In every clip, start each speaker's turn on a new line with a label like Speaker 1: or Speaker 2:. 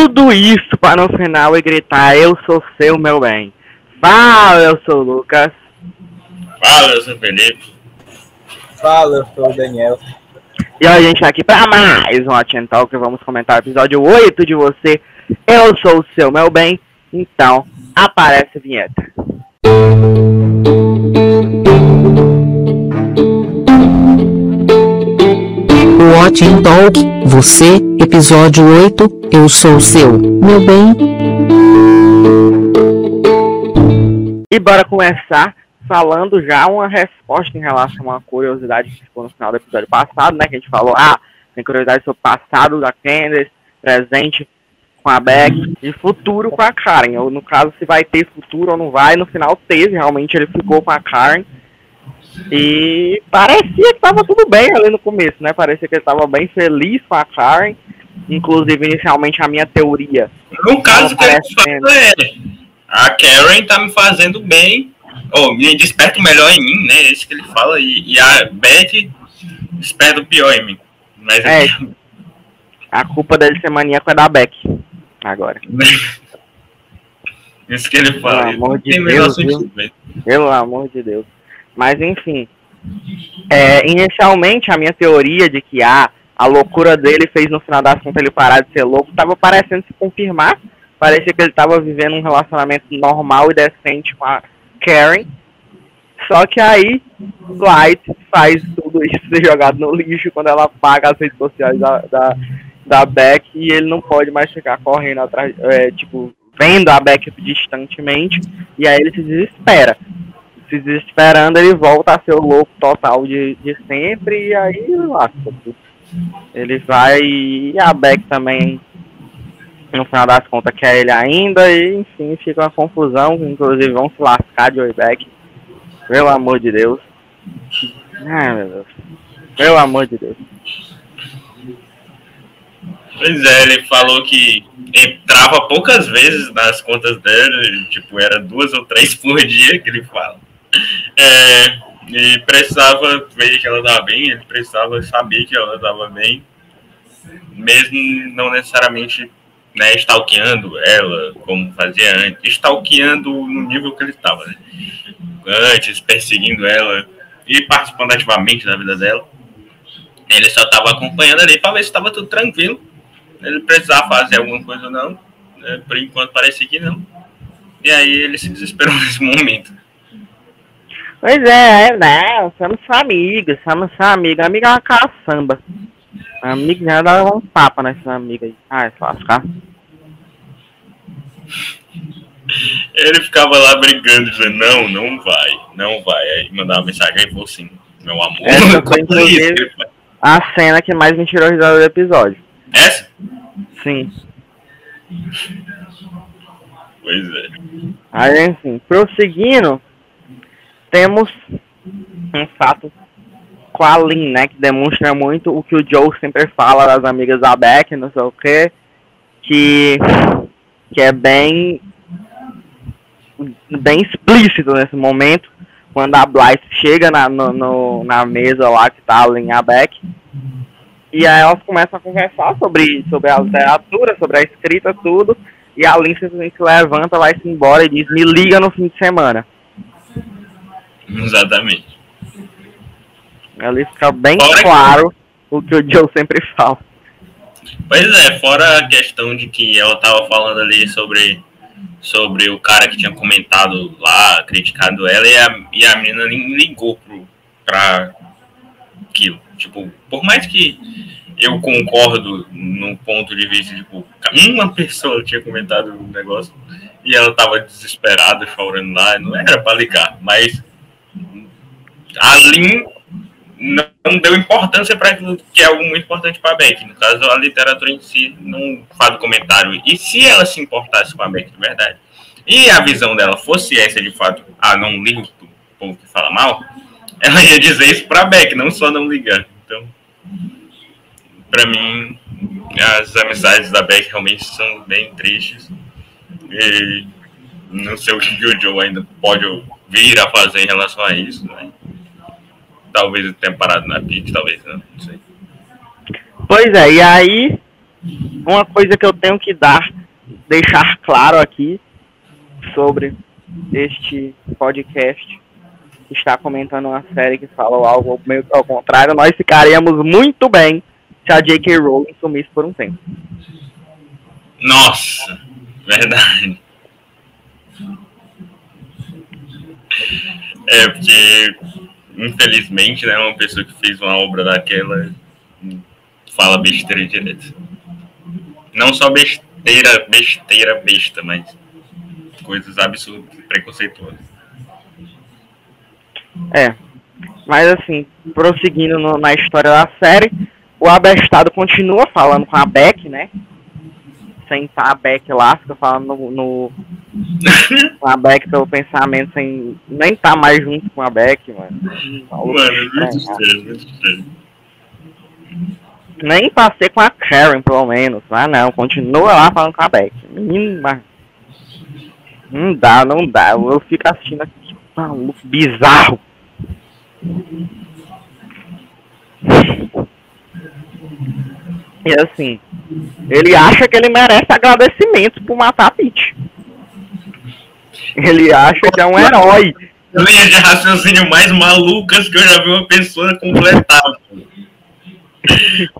Speaker 1: tudo isso para no final e gritar: Eu sou seu, meu bem. Fala, eu sou o Lucas.
Speaker 2: Fala, eu sou o Felipe.
Speaker 3: Fala, eu sou o Daniel.
Speaker 1: E a gente tá aqui para mais um Hot Talk. Vamos comentar o episódio 8 de você. Eu sou o seu, meu bem. Então, aparece a vinheta.
Speaker 4: Watch Talk, você, episódio 8, eu sou o seu, meu bem.
Speaker 1: E bora começar falando já uma resposta em relação a uma curiosidade que ficou no final do episódio passado, né? Que a gente falou, ah, tem curiosidade sobre o passado da Candace, presente com a Beck e futuro com a Karen. Ou no caso, se vai ter futuro ou não vai, no final teve, realmente ele ficou com a Karen. E parecia que estava tudo bem ali no começo, né? Parecia que ele estava bem feliz com a Karen. Inclusive, inicialmente, a minha teoria.
Speaker 2: No caso que ele fala é, a Karen tá me fazendo bem, ou me desperta o melhor em mim, né? É isso que ele fala, e, e a Beth desperta o pior em mim. Mas
Speaker 1: É, a culpa dele ser maníaco é da Beck. Agora.
Speaker 2: isso que ele fala.
Speaker 1: Pelo amor de Deus. Pelo amor de Deus. Mas enfim. É, inicialmente a minha teoria de que ah, a loucura dele fez no final das contas ele parar de ser louco estava parecendo se confirmar. Parecia que ele estava vivendo um relacionamento normal e decente com a Karen. Só que aí Dwight faz tudo isso ser jogado no lixo quando ela paga as redes sociais da, da, da Beck e ele não pode mais ficar correndo atrás, é, tipo, vendo a Beck distantemente e aí ele se desespera se desesperando, ele volta a ser o louco total de, de sempre e aí tudo. Ele vai e a Beck também, no final das contas, quer ele ainda e enfim, fica uma confusão, inclusive vão se lascar de Beck. Pelo amor de Deus. Ai meu Deus. Pelo amor de Deus.
Speaker 2: Pois é, ele falou que entrava poucas vezes nas contas dele, tipo, era duas ou três por dia que ele fala. É, e precisava ver que ela estava bem, ele precisava saber que ela estava bem, mesmo não necessariamente né, stalkeando ela, como fazia antes, stalkeando no nível que ele estava, né? antes, perseguindo ela e participando ativamente da vida dela. Ele só estava acompanhando ali para ver se estava tudo tranquilo. Ele precisava fazer alguma coisa ou não. né, Por enquanto parecia que não. E aí ele se desesperou nesse momento.
Speaker 1: Pois é, é, né? Somos só amigos, somos só amigos. Amigo é uma caçamba. Amigo já dá um tapa nessas amigas aí. Ai, se lascar.
Speaker 2: Ele ficava lá brigando, dizendo, não, não vai, não vai. Aí mandava mensagem aí falou assim, meu amor,
Speaker 1: Essa foi, inclusive-
Speaker 2: faz?
Speaker 1: A cena que mais me tirou risada do episódio.
Speaker 2: Essa?
Speaker 1: Sim.
Speaker 2: Pois é.
Speaker 1: Aí, enfim, prosseguindo, temos um fato com a Lynn, né, que demonstra muito o que o Joe sempre fala das amigas da Beck, não sei o que, que, que é bem, bem explícito nesse momento, quando a Blythe chega na, no, no- na mesa lá que tá a Lynn e a Beck, e aí elas começam a conversar sobre, sobre a literatura, sobre a escrita, tudo, e a Lynn simplesmente levanta, vai-se embora e diz, me liga no fim de semana.
Speaker 2: Exatamente.
Speaker 1: Ali fica bem
Speaker 2: Fora que-
Speaker 1: claro o que o Joe sempre fala.
Speaker 2: Pois é, fora a questão de que ela tava falando ali sobre, sobre o cara que tinha comentado lá, criticado ela, e a, e a menina nem ligou pro, pra aquilo. Tipo, por mais que eu concordo no ponto de vista, tipo, uma pessoa tinha comentado um negócio e ela tava desesperada, chorando lá, não era pra ligar, mas a Lin não deu importância para aquilo que é algo muito importante para a Beck. No caso, a literatura em si não faz o comentário. E se ela se importasse com a Beck de verdade, e a visão dela fosse essa de fato, ah, não ligo pro povo que fala mal, ela ia dizer isso para a Beck, não só não ligar. Então, para mim, as amizades da Beck realmente são bem tristes. E não sei o que o Joe ainda pode vir a fazer em relação a isso, né? Talvez ele tenha parado na pit, talvez não, não sei.
Speaker 1: Pois é, e aí uma coisa que eu tenho que dar, deixar claro aqui sobre este podcast que está comentando uma série que fala algo meio ao contrário, nós ficaríamos muito bem se a J.K. Rowling sumisse por um tempo.
Speaker 2: Nossa, verdade. É, porque, infelizmente, né, uma pessoa que fez uma obra daquela fala besteira direto. Não só besteira, besteira, besta, mas coisas absurdas, preconceituosas.
Speaker 1: É. Mas assim, prosseguindo no, na história da série, o abestado continua falando com a Beck, né? Sem estar a Beck lá, fica falando no, no com a Beck pelo pensamento, sem nem estar tá mais junto com a Beck, mano.
Speaker 2: Mano, muito estranho, muito estranho.
Speaker 1: Nem passei com a Karen, pelo menos. Ah não, continua lá falando com a Beck. Menino, mas. Não dá, não dá. Eu fico assistindo aqui, maluco, bizarro. E assim, ele acha que ele merece agradecimento por matar a Peach. Ele acha que é um herói.
Speaker 2: Linha de raciocínio mais malucas que eu já vi uma pessoa completar.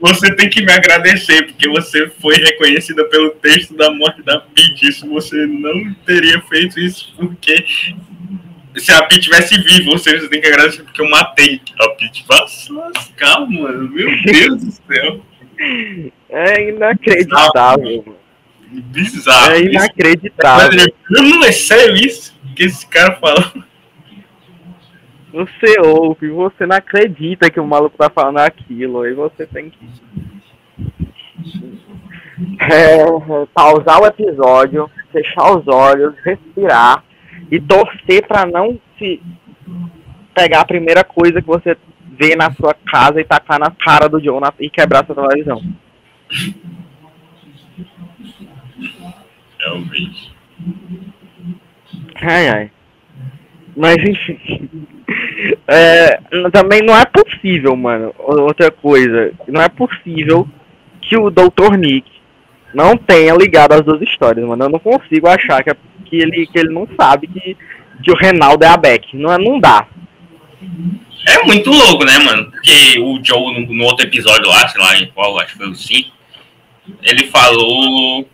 Speaker 2: Você tem que me agradecer, porque você foi reconhecida pelo texto da morte da Peach. Isso você não teria feito isso porque se a Peach tivesse vivo, você, tem que agradecer porque eu matei a Peach. Mano. Meu Deus do céu.
Speaker 1: É inacreditável.
Speaker 2: Bizarro.
Speaker 1: É
Speaker 2: isso.
Speaker 1: inacreditável.
Speaker 2: Não é sério isso que esse cara fala.
Speaker 1: Você ouve, você não acredita que o maluco tá falando aquilo, aí você tem que é, pausar o episódio, fechar os olhos, respirar e torcer pra não se pegar a primeira coisa que você vê na sua casa e tacar na cara do na- e quebrar sua televisão.
Speaker 2: Realmente.
Speaker 1: Ai, ai. Mas enfim. É, também não é possível, mano. Outra coisa. Não é possível que o Dr. Nick não tenha ligado as duas histórias, mano. Eu não consigo achar que, é- que, ele, que ele não sabe que, que o Reinaldo é a Beck. Não, é- não dá.
Speaker 2: É muito louco, né, mano? Porque o Joe, no, no outro episódio lá, sei lá em qual, acho que foi o 5, ele falou.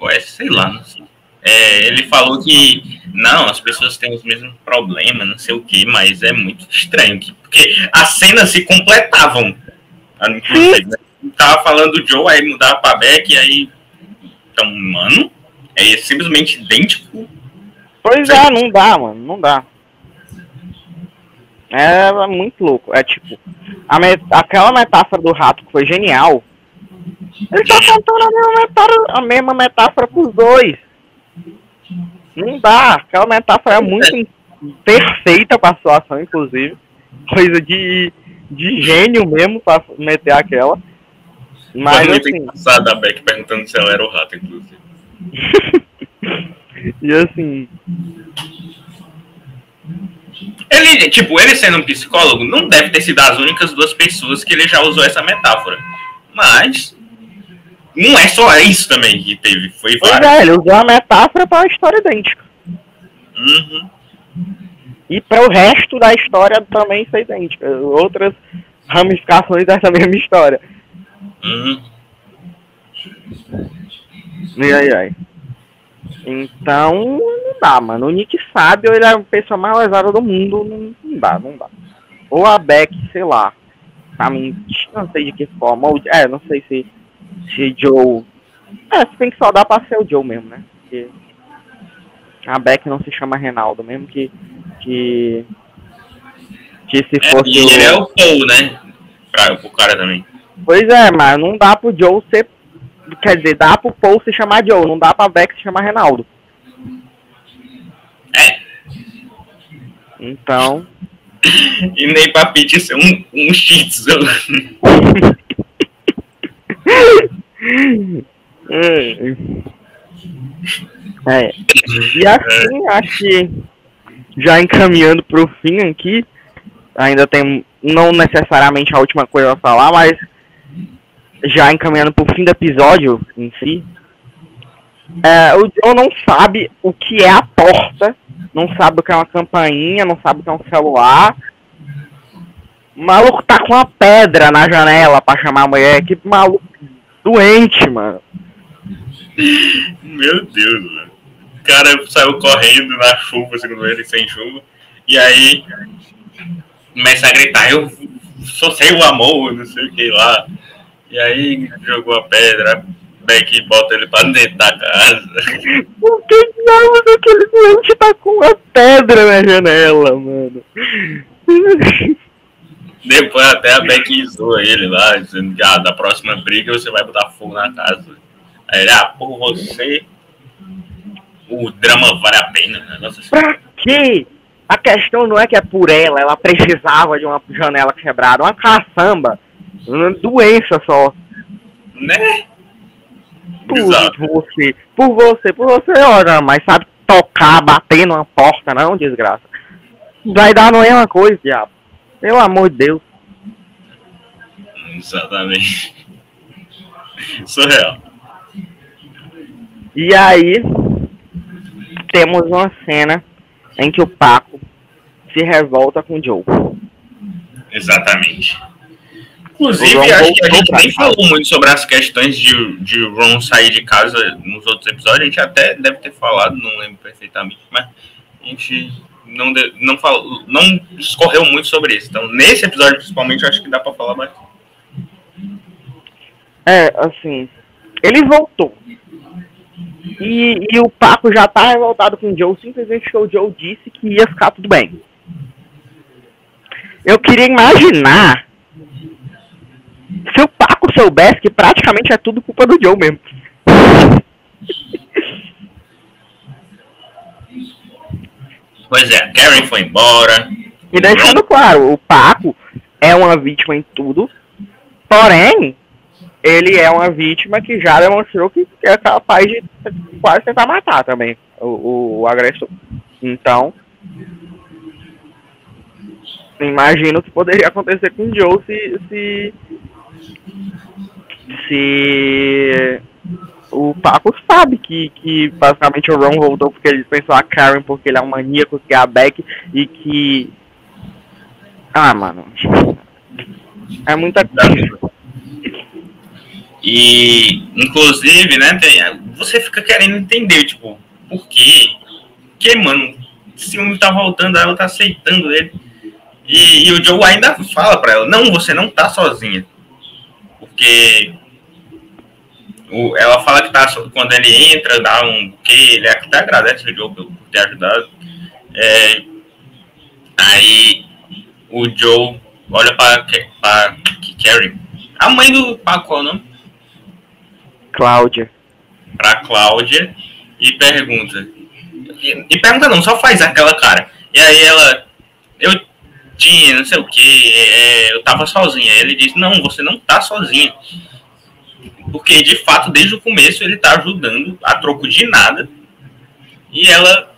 Speaker 2: Ué, sei lá, não sei. É, ele falou que não, as pessoas têm os mesmos problemas, não sei o que, mas é muito estranho. que- Porque as cenas se completavam. ah, inclusive, né? Tava falando do Joe, aí mudava pra Beck, e aí. Então, mano, é simplesmente idêntico.
Speaker 1: Pois é, não dá, mano. Não dá. É muito louco. É tipo, aquela metáfora do rato que foi genial. Ele tá contando a mesma metáfora, a mesma metáfora pros dois. Não dá. Aquela metáfora é muito perfeita pra situação, inclusive. Coisa de, de gênio mesmo pra meter aquela. Mas
Speaker 2: Mas muito
Speaker 1: assim.
Speaker 2: engraçado a Beck perguntando se ela era o rato, inclusive.
Speaker 1: e assim.
Speaker 2: Ele, tipo, ele sendo um psicólogo, não deve ter sido as únicas duas pessoas que ele já usou essa metáfora. Mas não é só isso também que teve, foi
Speaker 1: Pois
Speaker 2: várias.
Speaker 1: é, ele usou a metáfora pra uma história idêntica.
Speaker 2: Uhum.
Speaker 1: E para o resto da história também ser idêntica. Outras ramificações dessa mesma história.
Speaker 2: Uhum.
Speaker 1: E aí, aí. Então, dá, mano. O Nick sabe, ou ele é a pessoa mais lesada do mundo. Não, não dá, não dá. Ou a Beck, sei lá. Pra mim, não sei de que forma. Ou, é, não sei se, se Joe. É, se bem que só dá pra ser o Joe mesmo, né? Porque a Beck não se chama Reinaldo, mesmo que. Que, que se
Speaker 2: É,
Speaker 1: fosse.
Speaker 2: e ele é o Paul, né? Pra, pro cara também.
Speaker 1: Pois é, mas não dá pro Joe ser. Quer dizer, dá pro Paul se chamar Joe, não dá pra Beck se chamar Reinaldo.
Speaker 2: É.
Speaker 1: Então.
Speaker 2: E nem pra Pete ser um, um shih tzu.
Speaker 1: É. E assim, acho que já encaminhando pro fim aqui, ainda tem não necessariamente a última coisa a falar, mas já encaminhando pro fim do episódio em si, é, o Joe não sabe o que é a porta, não sabe o que é uma campainha, não sabe o que é um celular. O maluco tá com uma pedra na janela pra chamar a mulher. Que maluco doente, mano.
Speaker 2: Meu Deus, mano. O cara saiu correndo na chuva, segundo ele, sem chuva. E aí começa a gritar, eu sou seu amor, não sei o que lá. E aí jogou a pedra, Beck bota ele pra dentro da casa.
Speaker 1: Por que diabos aquele doente tá com uma pedra na janela, mano?
Speaker 2: Depois até a Beck zoa ele lá, dizendo que ah, da próxima briga você vai botar fogo na casa. Aí ele, ah, por você o drama vale a pena. né? Nossa,
Speaker 1: Pra quê? A questão não é que é por ela, ela precisava de uma janela quebrada, uma caçamba, uma doença só.
Speaker 2: né?
Speaker 1: Por
Speaker 2: Exato.
Speaker 1: você, por você, por você, olha, mas sabe tocar, bater numa porta, não, desgraça. Vai dar a mesma coisa, diabo. Pelo amor de Deus.
Speaker 2: Exatamente. Surreal.
Speaker 1: E aí, temos uma cena em que o Paco se revolta com o Joe.
Speaker 2: Exatamente. Inclusive, acho que a gente nem falou muito sobre as questões de, de Ron sair de casa nos outros episódios. A gente até deve ter falado, não lembro perfeitamente, mas a gente não, de- não, falou, não discorreu muito sobre isso. Então, nesse episódio, principalmente, eu acho que dá pra falar mais.
Speaker 1: É, assim, ele voltou. E, e o Paco já tá revoltado com o Joe, simplesmente porque o Joe disse que ia ficar tudo bem. Eu queria imaginar se o Paco soubesse que praticamente é tudo culpa do Joe mesmo.
Speaker 2: Pois é, Karen foi embora.
Speaker 1: E deixando claro, o Paco é uma vítima em tudo, porém, ele é uma vítima que já demonstrou que é capaz de quase tentar matar também o, o, agressor. Então, imagino que poderia acontecer com o Joe se, se, se o Paco sabe que, que basicamente o Ron voltou porque ele pensou a Karen porque ele é um maníaco que é a Beck e que ah, mano. É muita coisa.
Speaker 2: E, inclusive, né, você fica querendo entender, tipo, por quê? Porque, mano, esse homem tá voltando, ela tá aceitando ele. E, e o Joe ainda fala pra ela, não, você não tá sozinha. Porque o- ela fala que tá, quando ele entra, dá um que ele até agradece o Joe por ter ajudado. É, aí o Joe olha Ke- pra Karen, a mãe do Paco, qual é o nome?
Speaker 1: Cláudia.
Speaker 2: pra Cláudia e pergunta. E, e pergunta não, só faz aquela cara. E aí ela, eu tinha, não sei o que, eu tava sozinha. Ele disse, não, você não tá sozinha. Porque de fato, desde o começo, ele tá ajudando a troco de nada. E ela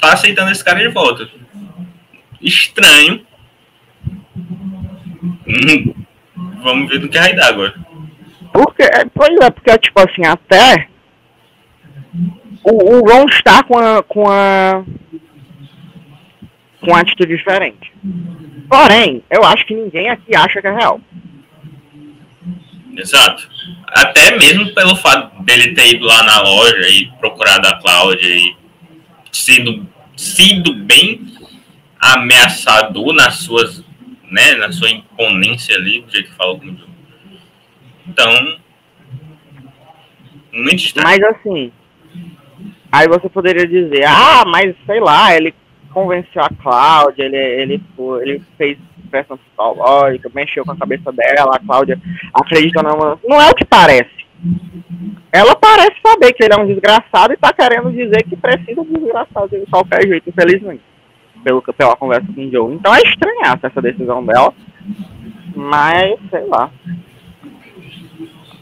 Speaker 2: tá aceitando esse cara de volta. Estranho. Hum, vamos ver do que vai dar agora.
Speaker 1: Porque, pois é, porque, tipo assim, até o, o Ron está com a, com a com uma atitude diferente. Porém, eu acho que ninguém aqui acha que é real.
Speaker 2: Exato. Até mesmo pelo fato dele ter ido lá na loja e procurado a Cláudia e sido, sido bem ameaçador nas suas, né, na sua imponência ali, do jeito que falou com o. Então, muito estranho.
Speaker 1: Mas assim, aí você poderia dizer, ah, mas sei lá, ele convenceu a Cláudia, ele, ele, foi- ele fez pressão psicológica, mexeu com a cabeça dela, a Cláudia acredita na Não é o que parece. Ela parece saber que ele é um desgraçado e tá querendo dizer que precisa de desgraçado de qualquer jeito, infelizmente. Pelo, pela conversa com o Joe. Então é estranhar essa decisão dela. Mas, sei lá.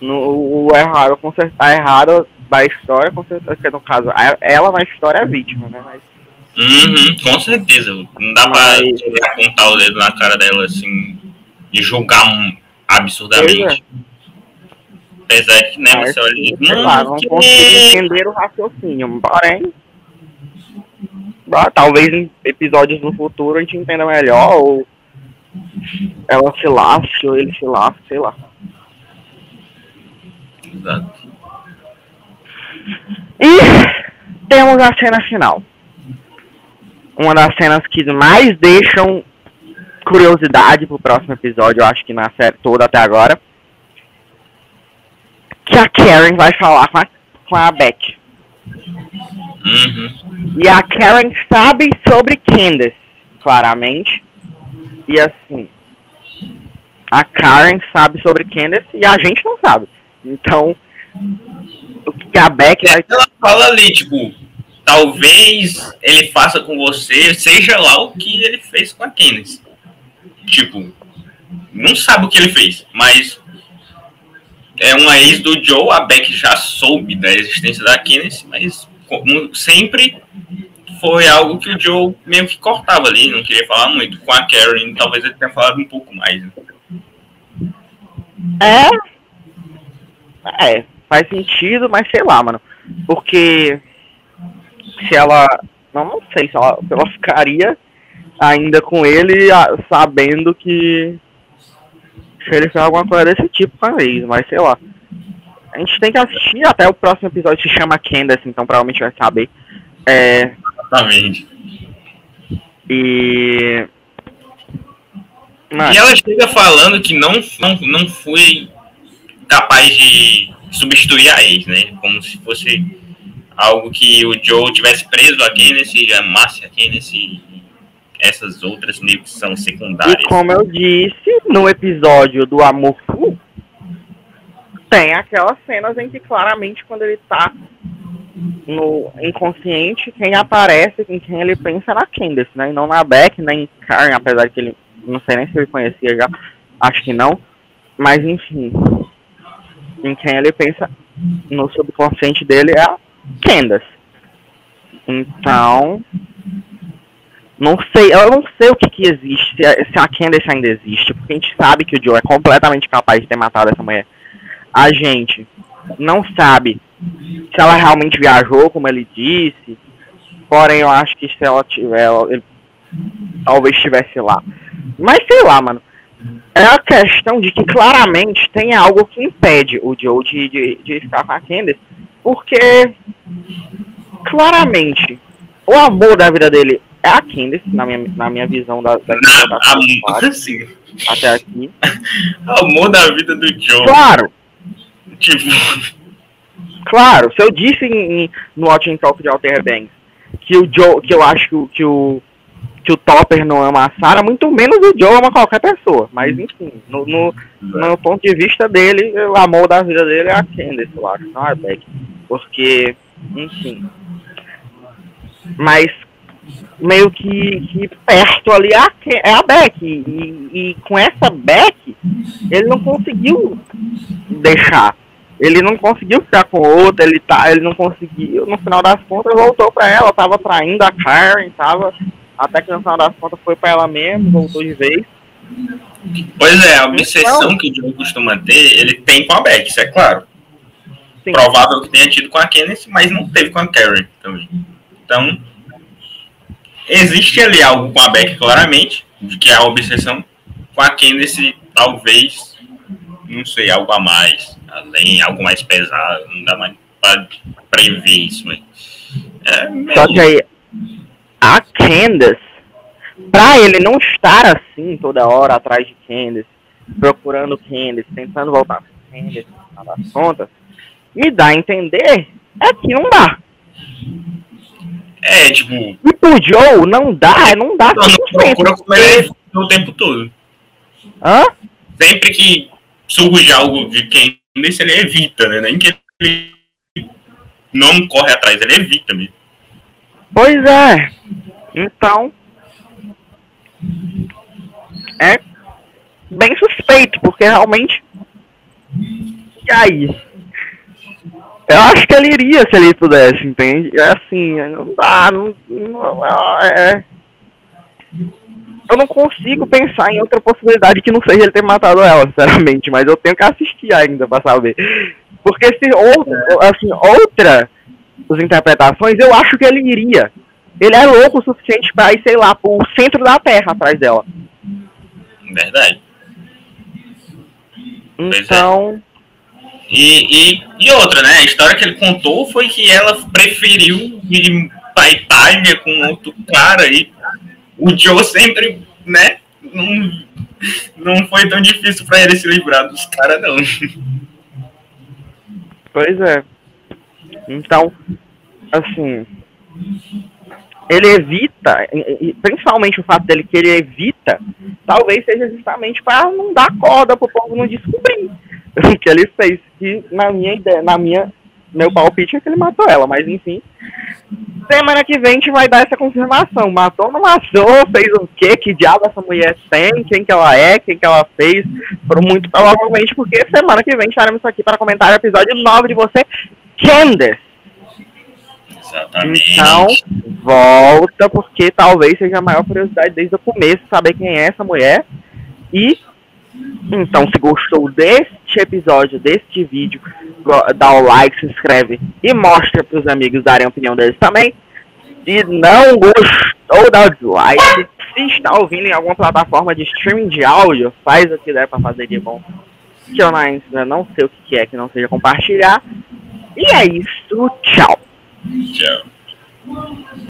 Speaker 1: No, o consertar errado da história, com certeza, no caso, ela na história é vítima, né? Mas
Speaker 2: Uhum, com certeza. Não dá pra
Speaker 1: Mas-
Speaker 2: apontar o dedo na cara dela assim e julgar um- absurdamente. Apesar de, né,
Speaker 1: Mas,
Speaker 2: você olha e
Speaker 1: sei lá, não
Speaker 2: "Hum,
Speaker 1: consigo
Speaker 2: que-
Speaker 1: entender o raciocínio. Porém, ah, talvez em episódios no futuro a gente entenda melhor, ou ela se lasque, ou ele se lasque, sei lá.
Speaker 2: Exato.
Speaker 1: E temos a cena final. Uma das cenas que mais deixam curiosidade pro próximo episódio, eu acho que na série toda até agora. Que a Karen vai falar com a, com a Beck.
Speaker 2: Uhum.
Speaker 1: E a Karen sabe sobre Candace, claramente. E assim, a Karen sabe sobre Candace e a gente não sabe. Então, o que a Beck vai
Speaker 2: Ela fala ali, tipo, talvez ele faça com você, seja lá o que ele fez com a Candice. Tipo, não sabe o que ele fez, mas é uma ex do Joe, a Beck já soube da existência da Candice, mas como sempre foi algo que o Joe meio que cortava ali, não queria falar muito. Com a Karen, talvez ele tenha falado um pouco mais. né?
Speaker 1: É. É, faz sentido, mas sei lá, mano. Porque se ela. Não, não sei se ela, se ela ficaria ainda com ele sabendo que. Se ele fez alguma coisa desse tipo com a ex, mas sei lá. A gente tem que assistir até o próximo episódio se chama Candace, então provavelmente vai saber. É,
Speaker 2: Exatamente.
Speaker 1: e. Mano,
Speaker 2: E ela chega falando que não, não, não foi capaz de substituir a ex, né? Como se fosse algo que o Joe tivesse preso a Kennedy, a Kennedy e essas outras meio que são secundárias.
Speaker 1: E como eu disse, no episódio do Amor Fu, tem aquelas cenas em que claramente quando ele tá no inconsciente, quem aparece, em quem ele pensa é na Candace, né? E não na Beck, nem em Karen, apesar que ele, não sei nem se ele conhecia já, acho que não. Mas enfim, em quem ele pensa no subconsciente dele é a Candace. Então, não sei, eu não sei o que, que existe, se a, se a Candace ainda existe, porque a gente sabe que o Joe é completamente capaz de ter matado essa mulher. A gente não sabe se ela realmente viajou, como ele disse, porém eu acho que se ela tiver, ele talvez estivesse lá. Mas sei lá, mano. É a questão de que claramente tem algo que impede o Joe de, de, de ficar com a Candace, porque claramente o amor da vida dele é a Candace, na minha, na minha visão da, da interpretação quadro,
Speaker 2: assim,
Speaker 1: até aqui.
Speaker 2: amor da vida do Joe.
Speaker 1: Claro,
Speaker 2: Tipo,
Speaker 1: claro, se eu disse em, em- no Watching Talk de Alter Banks que o Joe, que eu acho que, o- que o que o Topper não ama a Sarah, muito menos o Joe ama qualquer pessoa. Mas enfim, no, no, no ponto de vista dele, o amor da vida dele é a Candace, eu acho, não a Beck. Porque, enfim. Mas meio que, que perto ali é a, é a Beck. E, e com essa Beck, ele não conseguiu deixar. Ele não conseguiu ficar com outra, ele, tá, ele não conseguiu, no final das contas voltou pra ela, tava traindo a Karen, tava. Até que no final das contas foi pra ela mesmo, voltou de vez.
Speaker 2: pois é, a obsessão que o Joe costuma ter, ele tem com a Beck, isso é claro.
Speaker 1: Sim.
Speaker 2: Provável que tenha tido com a Kenneth, mas não teve com a Karen também. Então, existe ali algo com a Beck, claramente, de que é a obsessão. Com a Kenneth, talvez, não sei, algo a mais. Além, algo mais pesado, não dá mais pra prever isso, mas. É
Speaker 1: Só que aí, a Candace, pra ele não estar assim toda hora atrás de Candace, procurando Candace, tentando voltar com Candace, das contas, me dá a entender é que não dá.
Speaker 2: É, tipo,
Speaker 1: E pro Joe não dá, não dá
Speaker 2: não, não
Speaker 1: 100%.
Speaker 2: procura como ele é o tempo todo.
Speaker 1: Hã?
Speaker 2: Sempre que surge algo de desse, ele evita, né? Nem que ele não corre atrás, ele evita mesmo.
Speaker 1: Pois é. Então. É bem suspeito, porque realmente. E aí? Eu acho que ele iria se ele pudesse, entende? É assim, não dá, não. não é. eu não consigo pensar em outra possibilidade que não seja ele ter matado ela, sinceramente, mas eu tenho que assistir ainda pra saber. Porque se outra, assim, outra as interpretações, eu acho que ele iria. Ele é louco o suficiente pra ir, sei lá, pro centro da Terra atrás dela.
Speaker 2: Verdade. É.
Speaker 1: Então,
Speaker 2: E, e, e outra, né? A história que ele contou foi que ela preferiu ir pra Itália com outro cara e o Joe sempre, né? Não, não foi tão difícil pra ele se livrar dos caras, não.
Speaker 1: Pois é. Então, assim, ele evita, e- e principalmente o fato dele que ele evita, talvez seja justamente para não dar corda pro povo não descobrir o que ele fez. Que na minha ideia, na minha, meu palpite é que ele matou ela, mas enfim. Semana que vem a gente vai dar essa confirmação. Matou, não matou, fez o quê? Que diabo essa mulher tem? Quem que ela é? Quem que ela fez? Por muito provavelmente, porque semana que vem estaremos aqui para comentar o episódio 9 de você, Candace.
Speaker 2: Exatamente.
Speaker 1: Então, volta, porque talvez seja a maior curiosidade desde o começo saber quem é essa mulher. E, então, se gostou deste episódio, deste vídeo, dá o like, se inscreve e mostra para os amigos darem a opinião deles também. Se não gostou, dá o dislike. Se está ouvindo em alguma plataforma de streaming de áudio, faz o que der para fazer de bom. Que eu ainda não sei o que é que não seja compartilhar. E é isso, tchau.
Speaker 2: Tchau.